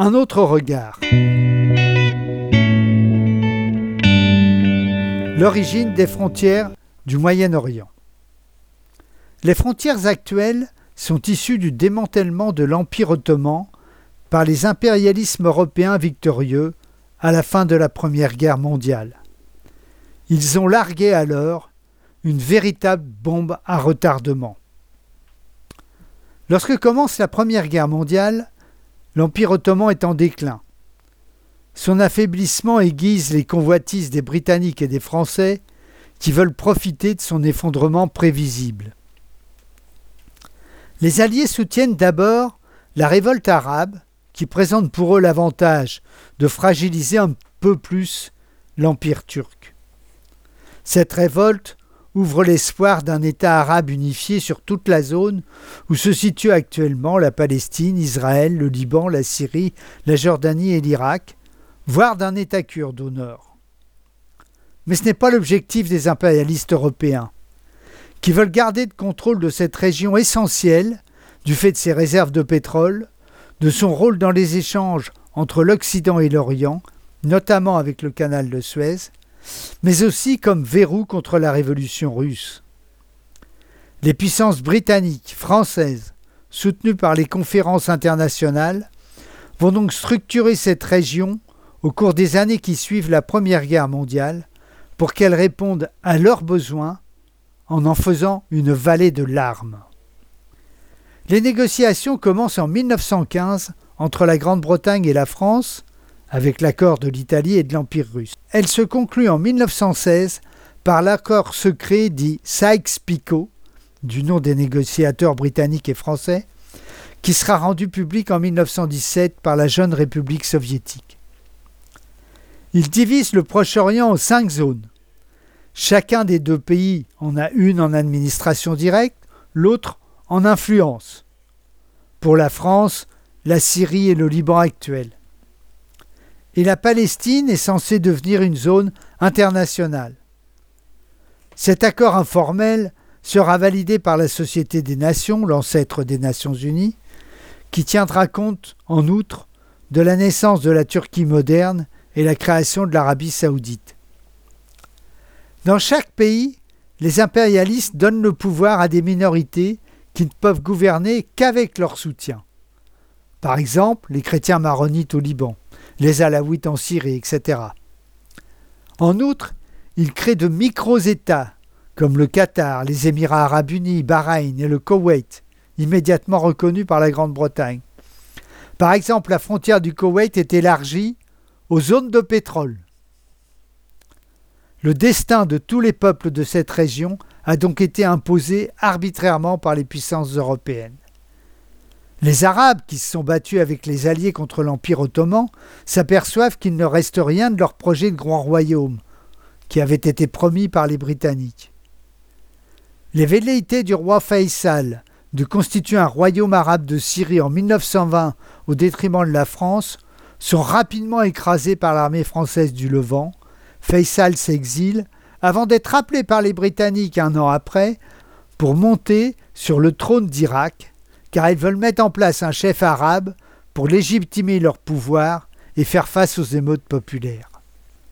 Un autre regard. L'origine des frontières du Moyen-Orient. Les frontières actuelles sont issues du démantèlement de l'Empire ottoman par les impérialismes européens victorieux à la fin de la Première Guerre mondiale. Ils ont largué alors une véritable bombe à retardement. Lorsque commence la Première Guerre mondiale, l'Empire ottoman est en déclin. Son affaiblissement aiguise les convoitises des Britanniques et des Français qui veulent profiter de son effondrement prévisible. Les Alliés soutiennent d'abord la révolte arabe, qui présente pour eux l'avantage de fragiliser un peu plus l'Empire turc. Cette révolte ouvre l'espoir d'un État arabe unifié sur toute la zone où se situent actuellement la Palestine, Israël, le Liban, la Syrie, la Jordanie et l'Irak, voire d'un État kurde au nord. Mais ce n'est pas l'objectif des impérialistes européens, qui veulent garder le contrôle de cette région essentielle du fait de ses réserves de pétrole, de son rôle dans les échanges entre l'Occident et l'Orient, notamment avec le canal de Suez, mais aussi comme verrou contre la révolution russe. Les puissances britanniques, françaises, soutenues par les conférences internationales, vont donc structurer cette région au cours des années qui suivent la Première Guerre mondiale pour qu'elle réponde à leurs besoins en en faisant une vallée de larmes. Les négociations commencent en 1915 entre la Grande-Bretagne et la France, avec l'accord de l'Italie et de l'Empire russe. Elle se conclut en 1916 par l'accord secret dit Sykes-Picot, du nom des négociateurs britanniques et français, qui sera rendu public en 1917 par la jeune République soviétique. Il divise le Proche-Orient en cinq zones. Chacun des deux pays en a une en administration directe, l'autre en influence. Pour la France, la Syrie et le Liban actuel et la Palestine est censée devenir une zone internationale. Cet accord informel sera validé par la Société des Nations, l'ancêtre des Nations Unies, qui tiendra compte, en outre, de la naissance de la Turquie moderne et la création de l'Arabie saoudite. Dans chaque pays, les impérialistes donnent le pouvoir à des minorités qui ne peuvent gouverner qu'avec leur soutien. Par exemple, les chrétiens maronites au Liban les Alaouites en Syrie, etc. En outre, il crée de micro-États, comme le Qatar, les Émirats arabes unis, Bahreïn et le Koweït, immédiatement reconnus par la Grande-Bretagne. Par exemple, la frontière du Koweït est élargie aux zones de pétrole. Le destin de tous les peuples de cette région a donc été imposé arbitrairement par les puissances européennes. Les Arabes, qui se sont battus avec les Alliés contre l'Empire ottoman, s'aperçoivent qu'il ne reste rien de leur projet de grand royaume, qui avait été promis par les Britanniques. Les velléités du roi Faisal de constituer un royaume arabe de Syrie en 1920 au détriment de la France sont rapidement écrasées par l'armée française du Levant. Faisal s'exile avant d'être appelé par les Britanniques un an après pour monter sur le trône d'Irak car ils veulent mettre en place un chef arabe pour légitimer leur pouvoir et faire face aux émeutes populaires.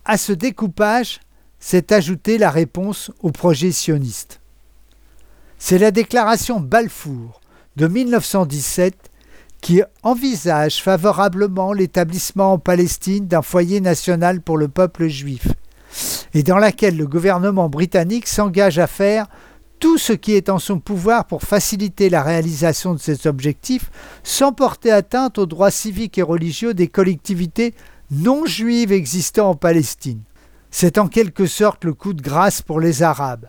À ce découpage s'est ajoutée la réponse au projet sioniste. C'est la déclaration Balfour de 1917 qui envisage favorablement l'établissement en Palestine d'un foyer national pour le peuple juif, et dans laquelle le gouvernement britannique s'engage à faire tout ce qui est en son pouvoir pour faciliter la réalisation de ces objectifs sans porter atteinte aux droits civiques et religieux des collectivités non juives existant en Palestine. C'est en quelque sorte le coup de grâce pour les Arabes,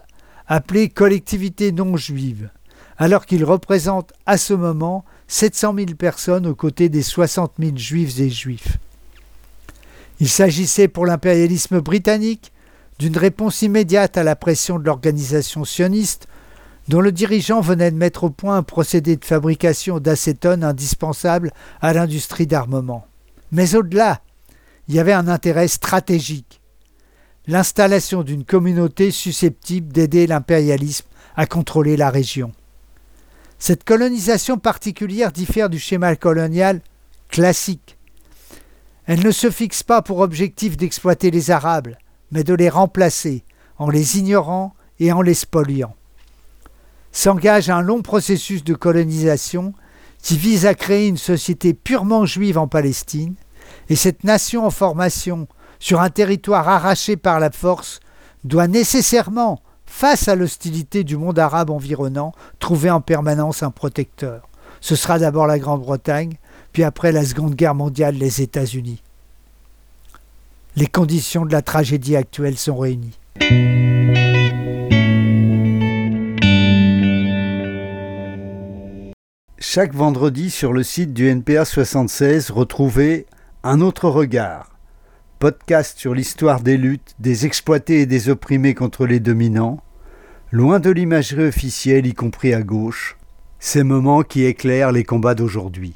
appelés collectivités non juives, alors qu'ils représentent à ce moment 700 000 personnes aux côtés des 60 000 juifs et juifs. Il s'agissait pour l'impérialisme britannique d'une réponse immédiate à la pression de l'organisation sioniste, dont le dirigeant venait de mettre au point un procédé de fabrication d'acétone indispensable à l'industrie d'armement. Mais au-delà, il y avait un intérêt stratégique l'installation d'une communauté susceptible d'aider l'impérialisme à contrôler la région. Cette colonisation particulière diffère du schéma colonial classique. Elle ne se fixe pas pour objectif d'exploiter les Arabes, mais de les remplacer en les ignorant et en les spoliant. S'engage un long processus de colonisation qui vise à créer une société purement juive en Palestine, et cette nation en formation sur un territoire arraché par la force doit nécessairement, face à l'hostilité du monde arabe environnant, trouver en permanence un protecteur. Ce sera d'abord la Grande-Bretagne, puis après la Seconde Guerre mondiale les États-Unis. Les conditions de la tragédie actuelle sont réunies. Chaque vendredi sur le site du NPA 76, retrouvez un autre regard. Podcast sur l'histoire des luttes, des exploités et des opprimés contre les dominants, loin de l'imagerie officielle, y compris à gauche, ces moments qui éclairent les combats d'aujourd'hui.